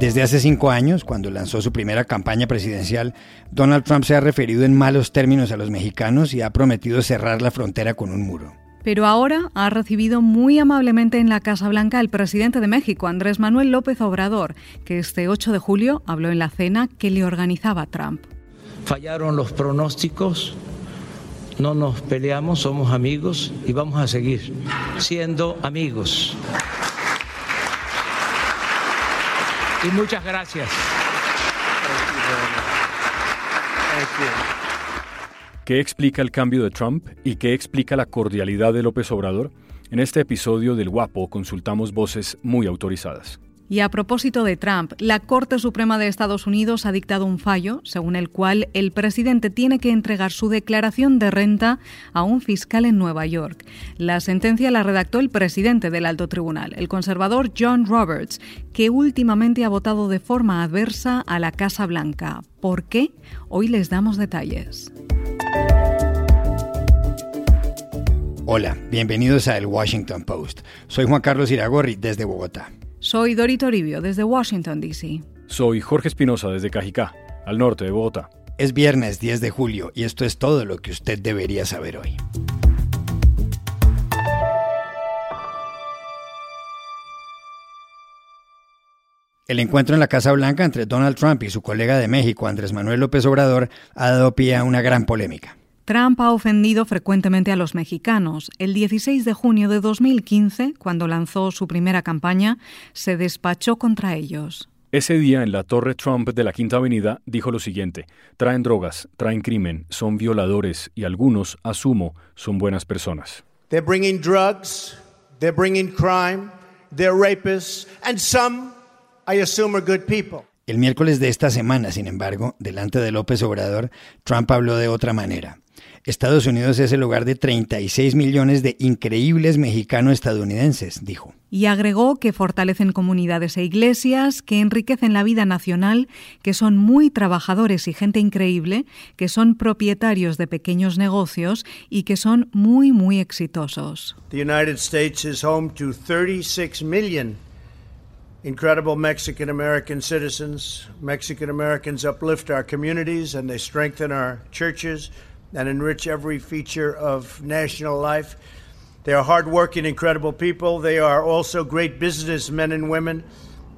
Desde hace cinco años, cuando lanzó su primera campaña presidencial, Donald Trump se ha referido en malos términos a los mexicanos y ha prometido cerrar la frontera con un muro. Pero ahora ha recibido muy amablemente en la Casa Blanca al presidente de México, Andrés Manuel López Obrador, que este 8 de julio habló en la cena que le organizaba Trump. Fallaron los pronósticos, no nos peleamos, somos amigos y vamos a seguir siendo amigos. Y muchas gracias. ¿Qué explica el cambio de Trump y qué explica la cordialidad de López Obrador? En este episodio del Guapo consultamos voces muy autorizadas. Y a propósito de Trump, la Corte Suprema de Estados Unidos ha dictado un fallo según el cual el presidente tiene que entregar su declaración de renta a un fiscal en Nueva York. La sentencia la redactó el presidente del alto tribunal, el conservador John Roberts, que últimamente ha votado de forma adversa a la Casa Blanca. ¿Por qué? Hoy les damos detalles. Hola, bienvenidos a El Washington Post. Soy Juan Carlos Iragorri desde Bogotá. Soy Dorito Toribio desde Washington, D.C. Soy Jorge Espinosa desde Cajicá, al norte de Bogotá. Es viernes 10 de julio y esto es todo lo que usted debería saber hoy. El encuentro en la Casa Blanca entre Donald Trump y su colega de México, Andrés Manuel López Obrador, ha dado pie a una gran polémica. Trump ha ofendido frecuentemente a los mexicanos. El 16 de junio de 2015, cuando lanzó su primera campaña, se despachó contra ellos. Ese día en la Torre Trump de la Quinta Avenida dijo lo siguiente, traen drogas, traen crimen, son violadores y algunos, asumo, son buenas personas. They're bringing drugs, they're bringing crime, they're rapists, and some, I assume, are good people. El miércoles de esta semana, sin embargo, delante de López Obrador, Trump habló de otra manera. Estados Unidos es el hogar de 36 millones de increíbles mexicanos estadounidenses, dijo. Y agregó que fortalecen comunidades e iglesias, que enriquecen la vida nacional, que son muy trabajadores y gente increíble, que son propietarios de pequeños negocios y que son muy, muy exitosos. The United States is home to 36 million incredible Mexican American citizens. Mexican Americans uplift our communities and they strengthen our churches and enrich every feature of national life. They are hardworking, incredible people. They are also great businessmen and women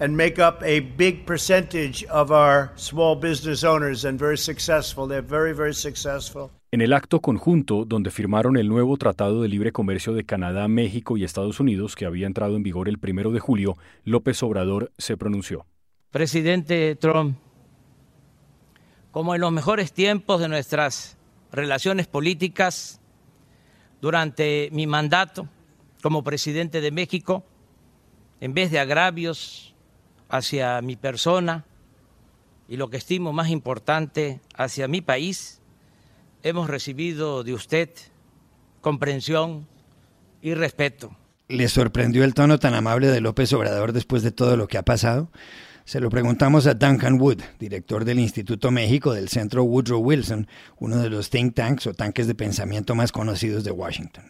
and make up a big percentage of our small business owners and very successful. They're very, very successful. En el acto conjunto donde firmaron el nuevo Tratado de Libre Comercio de Canadá, México y Estados Unidos, que había entrado en vigor el primero de julio, López Obrador se pronunció. Presidente Trump, como en los mejores tiempos de nuestras relaciones políticas durante mi mandato como presidente de México, en vez de agravios hacia mi persona y lo que estimo más importante hacia mi país, hemos recibido de usted comprensión y respeto. ¿Le sorprendió el tono tan amable de López Obrador después de todo lo que ha pasado? Se lo preguntamos a Duncan Wood, director del Instituto México del Centro Woodrow Wilson, uno de los think tanks o tanques de pensamiento más conocidos de Washington.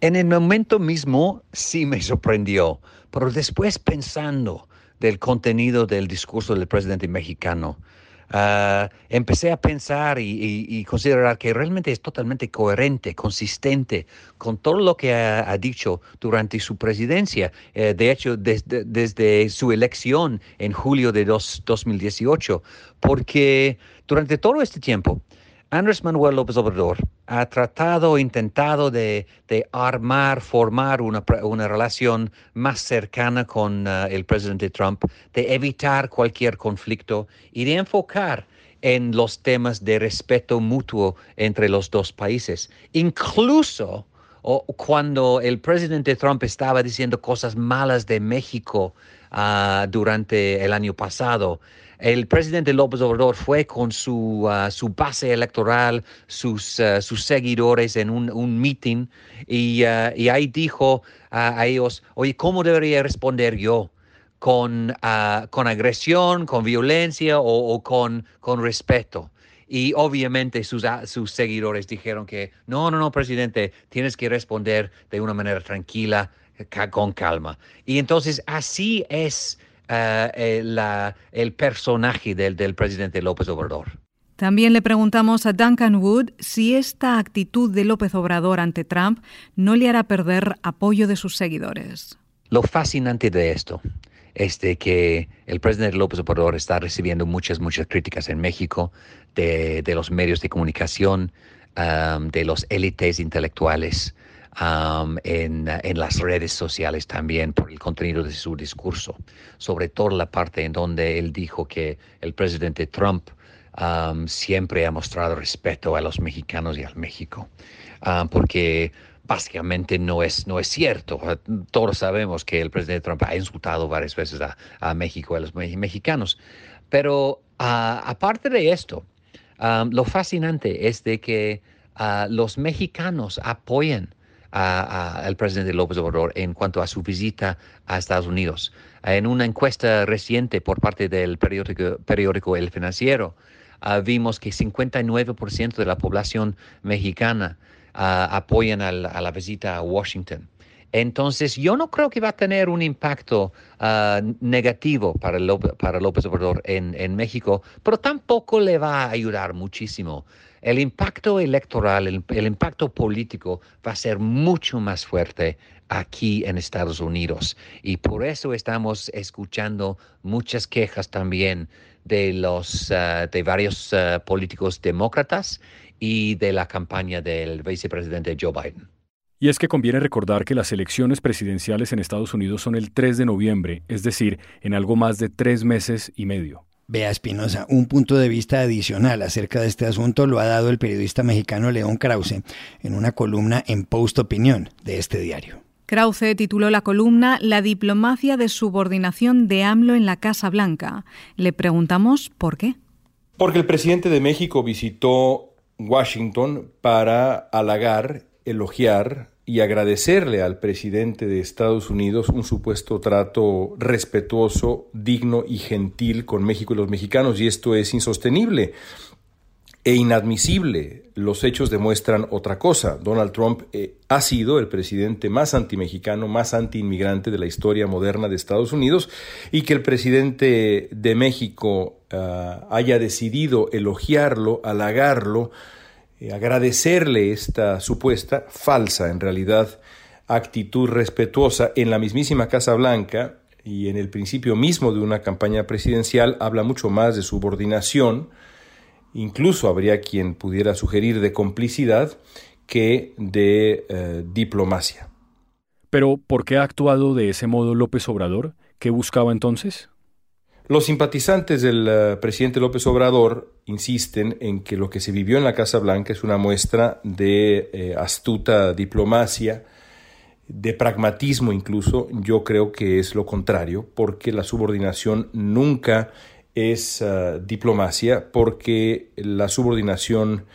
En el momento mismo sí me sorprendió, pero después pensando del contenido del discurso del presidente mexicano, Uh, empecé a pensar y, y, y, considerar que realmente es totalmente coherente, consistente con todo lo que ha, ha dicho durante su presidencia. Eh, de hecho, desde, desde, su elección en julio de dos, 2018, porque durante todo este tiempo, Andrés Manuel López Obrador ha tratado, intentado de, armar, formar una, relación más cercana con uh, el presidente Trump, de evitar cualquier conflicto y de enfocar en los temas de respeto mutuo entre los dos países. Incluso cuando el presidente Trump estaba diciendo cosas malas de México uh, durante el año pasado, el presidente López Obrador fue con su, uh, su base electoral, sus, uh, sus seguidores en un, un meeting y, y, ahí dijo a ellos, oye, ¿cómo debería responder yo? ¿Con, con agresión, con violencia o, o con, con respeto? Y obviamente sus, sus seguidores dijeron que no, no, no, presidente, tienes que responder de una manera tranquila, con calma. Y entonces así es el personaje del, del presidente López Obrador. También le preguntamos a Duncan Wood si esta actitud de López Obrador ante Trump no le hará perder apoyo de sus seguidores. Lo fascinante de esto es de que el presidente López Obrador está recibiendo muchas, muchas críticas en México de, los medios de comunicación, um, de los élites intelectuales, um, en, en, las redes sociales también por el contenido de su discurso, sobre todo la parte en donde él dijo que el presidente Trump siempre ha mostrado respeto a los mexicanos y al México, porque básicamente no es, no es cierto. Todos sabemos que el presidente Trump ha insultado varias veces a, México, a los mexicanos. Pero aparte de esto, lo fascinante es de que ah, los mexicanos apoyan al presidente López Obrador en cuanto a su visita a Estados Unidos. En una encuesta reciente por parte del periódico, El Financiero, Ah, vimos que 59% de la población mexicana uh, apoyan a la visita a Washington. Entonces, yo no creo que va a tener un impacto ah, negativo para, para López Obrador en, en, México, pero tampoco le va a ayudar muchísimo. El impacto electoral, el, el, impacto político va a ser mucho más fuerte aquí en Estados Unidos. Y por eso estamos escuchando muchas quejas también de, los, uh, de varios uh, políticos demócratas y de la campaña del vicepresidente Joe Biden. Y es que conviene recordar que las elecciones presidenciales en Estados Unidos son el 3 de noviembre, es decir, en algo más de tres meses y medio. Vea Espinosa, un punto de vista adicional acerca de este asunto lo ha dado el periodista mexicano León Krause en una columna en Post Opinión de este diario. Krause tituló la columna La diplomacia de subordinación de AMLO en la Casa Blanca. Le preguntamos por qué. Porque el presidente de México visitó Washington para halagar, elogiar y agradecerle al presidente de Estados Unidos un supuesto trato respetuoso, digno y gentil con México y los mexicanos, y esto es insostenible e inadmisible. Los hechos demuestran otra cosa. Donald Trump eh, ha sido el presidente más antimexicano, más antiinmigrante de la historia moderna de Estados Unidos y que el presidente de México ah, haya decidido elogiarlo, halagarlo, eh, agradecerle esta supuesta, falsa en realidad, actitud respetuosa en la mismísima Casa Blanca y en el principio mismo de una campaña presidencial habla mucho más de subordinación, incluso habría quien pudiera sugerir de complicidad que de eh, diplomacia. Pero, ¿por qué ha actuado de ese modo López Obrador? ¿Qué buscaba entonces? Los simpatizantes del eh, presidente López Obrador insisten en que lo que se vivió en la Casa Blanca es una muestra de eh, astuta diplomacia, de pragmatismo incluso. Yo creo que es lo contrario, porque la subordinación nunca es ah, diplomacia porque la subordinación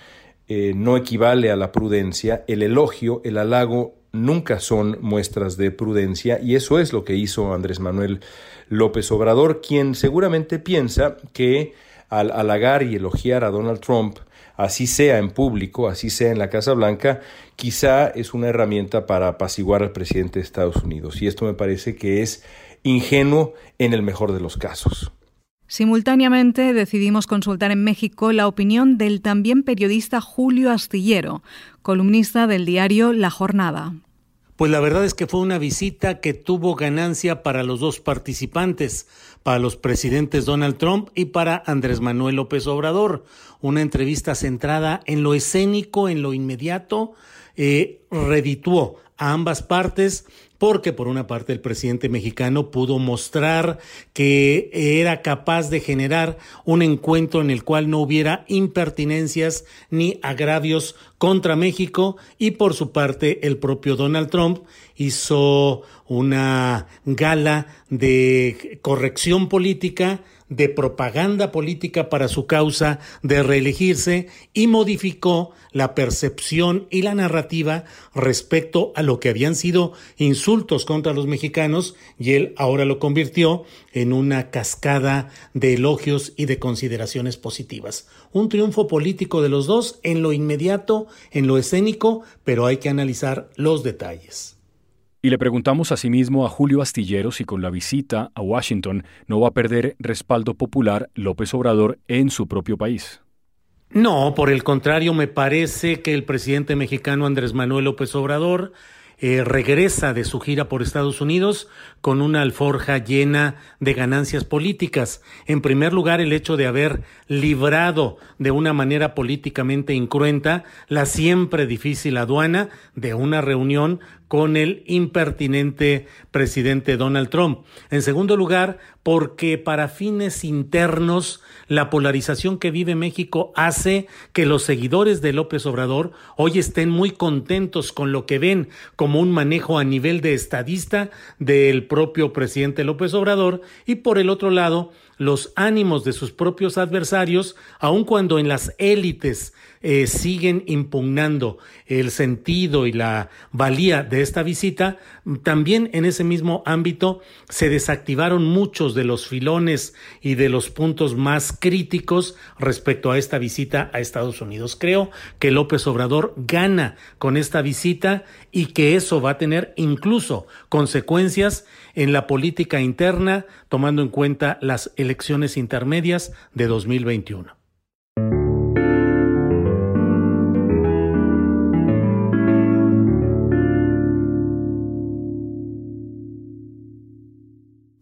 eh, no equivale a la prudencia, el elogio, el halago nunca son muestras de prudencia y eso es lo que hizo Andrés Manuel López Obrador, quien seguramente piensa que al halagar y elogiar a Donald Trump, así sea en público, así sea en la Casa Blanca, quizá es una herramienta para apaciguar al presidente de Estados Unidos. Y esto me parece que es ingenuo en el mejor de los casos. Simultáneamente decidimos consultar en México la opinión del también periodista Julio Astillero, columnista del diario La Jornada. Pues la verdad es que fue una visita que tuvo ganancia para los dos participantes, para los presidentes Donald Trump y para Andrés Manuel López Obrador. Una entrevista centrada en lo escénico, en lo inmediato, eh, redituó a ambas partes porque por una parte el presidente mexicano pudo mostrar que era capaz de generar un encuentro en el cual no hubiera impertinencias ni agravios contra México. Y por su parte el propio Donald Trump hizo una gala de corrección política de propaganda política para su causa de reelegirse y modificó la percepción y la narrativa respecto a lo que habían sido insultos contra los mexicanos y él ahora lo convirtió en una cascada de elogios y de consideraciones positivas. Un triunfo político de los dos en lo inmediato, en lo escénico, pero hay que analizar los detalles. Y le preguntamos asimismo a Julio Astillero si con la visita a Washington no va a perder respaldo popular López Obrador en su propio país. No, por el contrario, me parece que el presidente mexicano Andrés Manuel López Obrador eh, regresa de su gira por Estados Unidos con una alforja llena de ganancias políticas. En primer lugar, el hecho de haber librado de una manera políticamente incruenta la siempre difícil aduana de una reunión con el impertinente presidente Donald Trump. En segundo lugar, porque para fines internos la polarización que vive México hace que los seguidores de López Obrador hoy estén muy contentos con lo que ven como un manejo a nivel de estadista del propio presidente López Obrador y por el otro lado los ánimos de sus propios adversarios, aun cuando en las élites eh, siguen impugnando el sentido y la valía de esta visita, también en ese mismo ámbito se desactivaron muchos de los filones y de los puntos más críticos respecto a esta visita a Estados Unidos. Creo que López Obrador gana con esta visita y que eso va a tener incluso consecuencias en la política interna, tomando en cuenta las elecciones intermedias de 2021.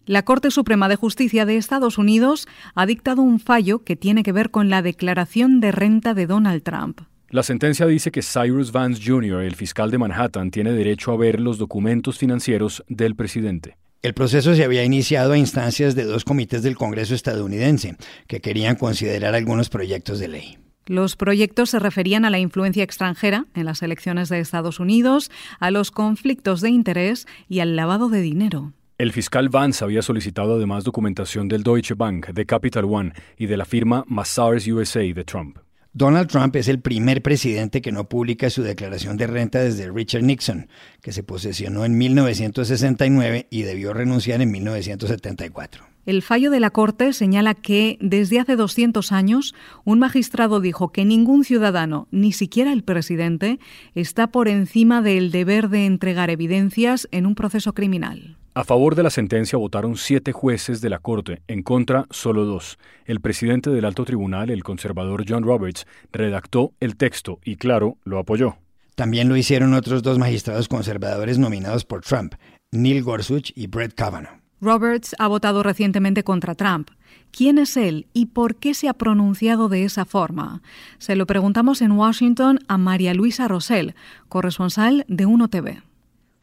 La Corte Suprema de Justicia de Estados Unidos ha dictado un fallo que tiene que ver con la declaración de renta de Donald Trump. La sentencia dice que Cyrus Vance Jr., el fiscal de Manhattan, tiene derecho a ver los documentos financieros del presidente. El proceso se había iniciado a instancias de dos comités del Congreso estadounidense que querían considerar algunos proyectos de ley. Los proyectos se referían a la influencia extranjera en las elecciones de Estados Unidos, a los conflictos de interés y al lavado de dinero. El fiscal Vance había solicitado además documentación del Deutsche Bank, de Capital One y de la firma Mazars USA de Trump. Donald Trump es el primer presidente que no publica su declaración de renta desde Richard Nixon, que se posesionó en 1969 y debió renunciar en 1974. El fallo de la Corte señala que desde hace 200 años un magistrado dijo que ningún ciudadano, ni siquiera el presidente, está por encima del deber de entregar evidencias en un proceso criminal. A favor de la sentencia votaron siete jueces de la Corte, en contra solo dos. El presidente del alto tribunal, el conservador John Roberts, redactó el texto y, claro, lo apoyó. También lo hicieron otros dos magistrados conservadores nominados por Trump, Neil Gorsuch y Brett Kavanaugh. Roberts ha votado recientemente contra Trump. ¿Quién es él y por qué se ha pronunciado de esa forma? Se lo preguntamos en Washington a María Luisa Rosell, corresponsal de UNO TV.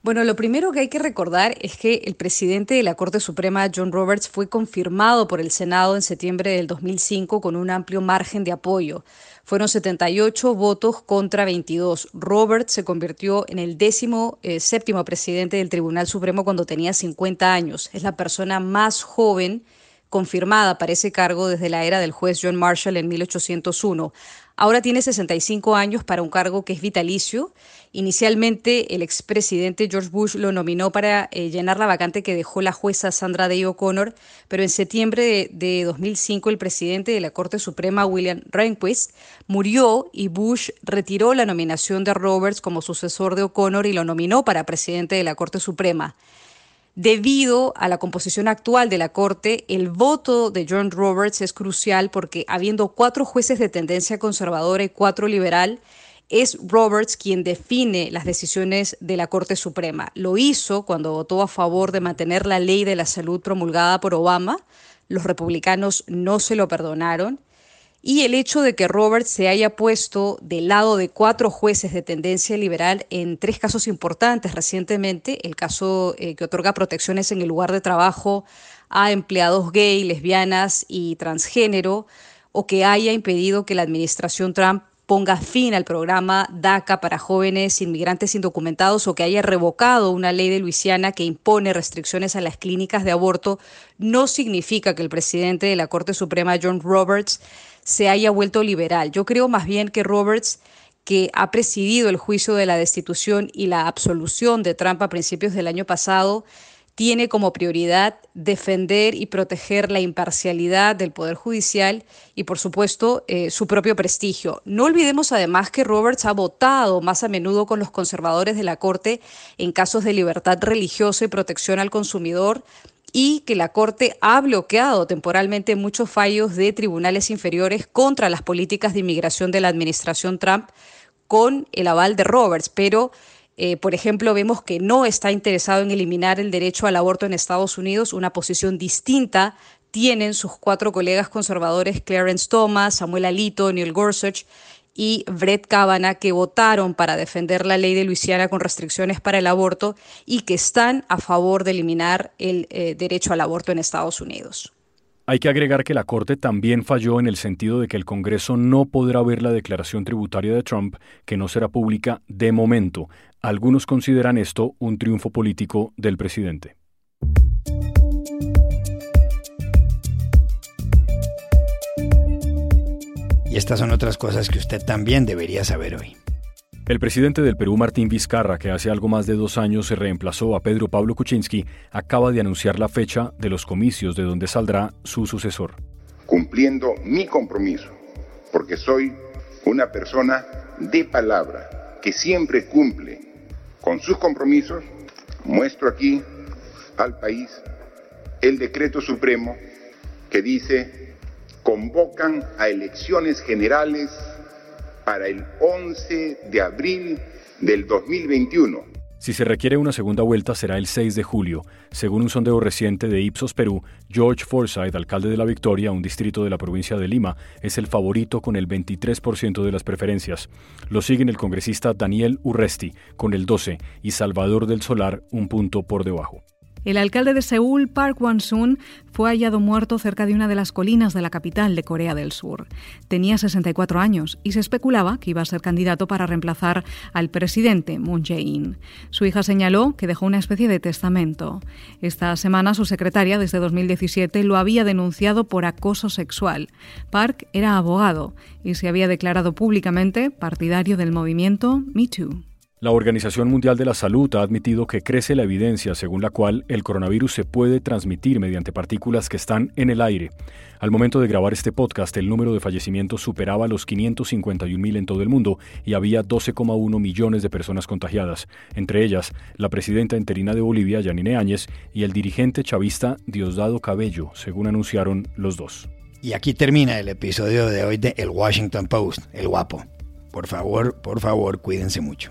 Bueno, lo primero que hay que recordar es que el presidente de la Corte Suprema, John Roberts, fue confirmado por el Senado en septiembre del 2005 con un amplio margen de apoyo. Fueron 78 votos contra 22. Roberts se convirtió en el décimo eh, séptimo presidente del Tribunal Supremo cuando tenía 50 años. Es la persona más joven confirmada para ese cargo desde la era del juez John Marshall en 1801. Ahora tiene 65 años para un cargo que es vitalicio. Inicialmente, el expresidente George Bush lo nominó para eh, llenar la vacante que dejó la jueza Sandra Day O'Connor, pero en septiembre de, 2005 el presidente de la Corte Suprema, William Rehnquist, murió y Bush retiró la nominación de Roberts como sucesor de O'Connor y lo nominó para presidente de la Corte Suprema. Debido a la composición actual de la Corte, el voto de John Roberts es crucial porque habiendo cuatro jueces de tendencia conservadora y cuatro liberal, es Roberts quien define las decisiones de la Corte Suprema. Lo hizo cuando votó a favor de mantener la ley de la salud promulgada por Obama. Los republicanos no se lo perdonaron y el hecho de que Roberts se haya puesto del lado de cuatro jueces de tendencia liberal en tres casos importantes recientemente, el caso eh, que otorga protecciones en el lugar de trabajo a empleados gay, lesbianas y transgénero, o que haya impedido que la administración Trump ponga fin al programa DACA para jóvenes inmigrantes indocumentados o que haya revocado una ley de Luisiana que impone restricciones a las clínicas de aborto, no significa que el presidente de la Corte Suprema, John Roberts, se haya vuelto liberal. Yo creo más bien que Roberts, que ha presidido el juicio de la destitución y la absolución de Trump a principios del año pasado, tiene como prioridad defender y proteger la imparcialidad del Poder Judicial y, por supuesto, eh, su propio prestigio. No olvidemos además que Roberts ha votado más a menudo con los conservadores de la Corte en casos de libertad religiosa y protección al consumidor y que la Corte ha bloqueado temporalmente muchos fallos de tribunales inferiores contra las políticas de inmigración de la administración Trump con el aval de Roberts, pero eh, por ejemplo, vemos que no está interesado en eliminar el derecho al aborto en Estados Unidos, una posición distinta tienen sus cuatro colegas conservadores Clarence Thomas, Samuel Alito, Neil Gorsuch y Brett Kavanaugh, que votaron para defender la ley de Luisiana con restricciones para el aborto y que están a favor de eliminar el eh, derecho al aborto en Estados Unidos. Hay que agregar que la Corte también falló en el sentido de que el Congreso no podrá ver la declaración tributaria de Trump, que no será pública de momento. Algunos consideran esto un triunfo político del presidente. Y estas son otras cosas que usted también debería saber hoy. El presidente del Perú, Martín Vizcarra, que hace algo más de dos años se reemplazó a Pedro Pablo Kuczynski, acaba de anunciar la fecha de los comicios de donde saldrá su sucesor. Cumpliendo mi compromiso, porque soy una persona de palabra que siempre cumple con sus compromisos, muestro aquí al país el decreto supremo que dice convocan a elecciones generales para el 11 de abril del 2021. Si se requiere una segunda vuelta será el 6 de julio. Según un sondeo reciente de Ipsos Perú, George Forsyth, alcalde de La Victoria, un distrito de la provincia de Lima, es el favorito con el 23% de las preferencias. Lo siguen el congresista Daniel Urresti con el 12 y Salvador del Solar un punto por debajo. El alcalde de Seúl, Park Wan-sun, fue hallado muerto cerca de una de las colinas de la capital de Corea del Sur. Tenía 64 años y se especulaba que iba a ser candidato para reemplazar al presidente Moon Jae-in. Su hija señaló que dejó una especie de testamento. Esta semana su secretaria, desde 2017, lo había denunciado por acoso sexual. Park era abogado y se había declarado públicamente partidario del movimiento Me Too. La Organización Mundial de la Salud ha admitido que crece la evidencia según la cual el coronavirus se puede transmitir mediante partículas que están en el aire. Al momento de grabar este podcast, el número de fallecimientos superaba los 551.000 en todo el mundo y había 12,1 millones de personas contagiadas, entre ellas la presidenta interina de Bolivia, Yanine Áñez, y el dirigente chavista Diosdado Cabello, según anunciaron los dos. Y aquí termina el episodio de hoy de El Washington Post, el guapo. Por favor, por favor, cuídense mucho.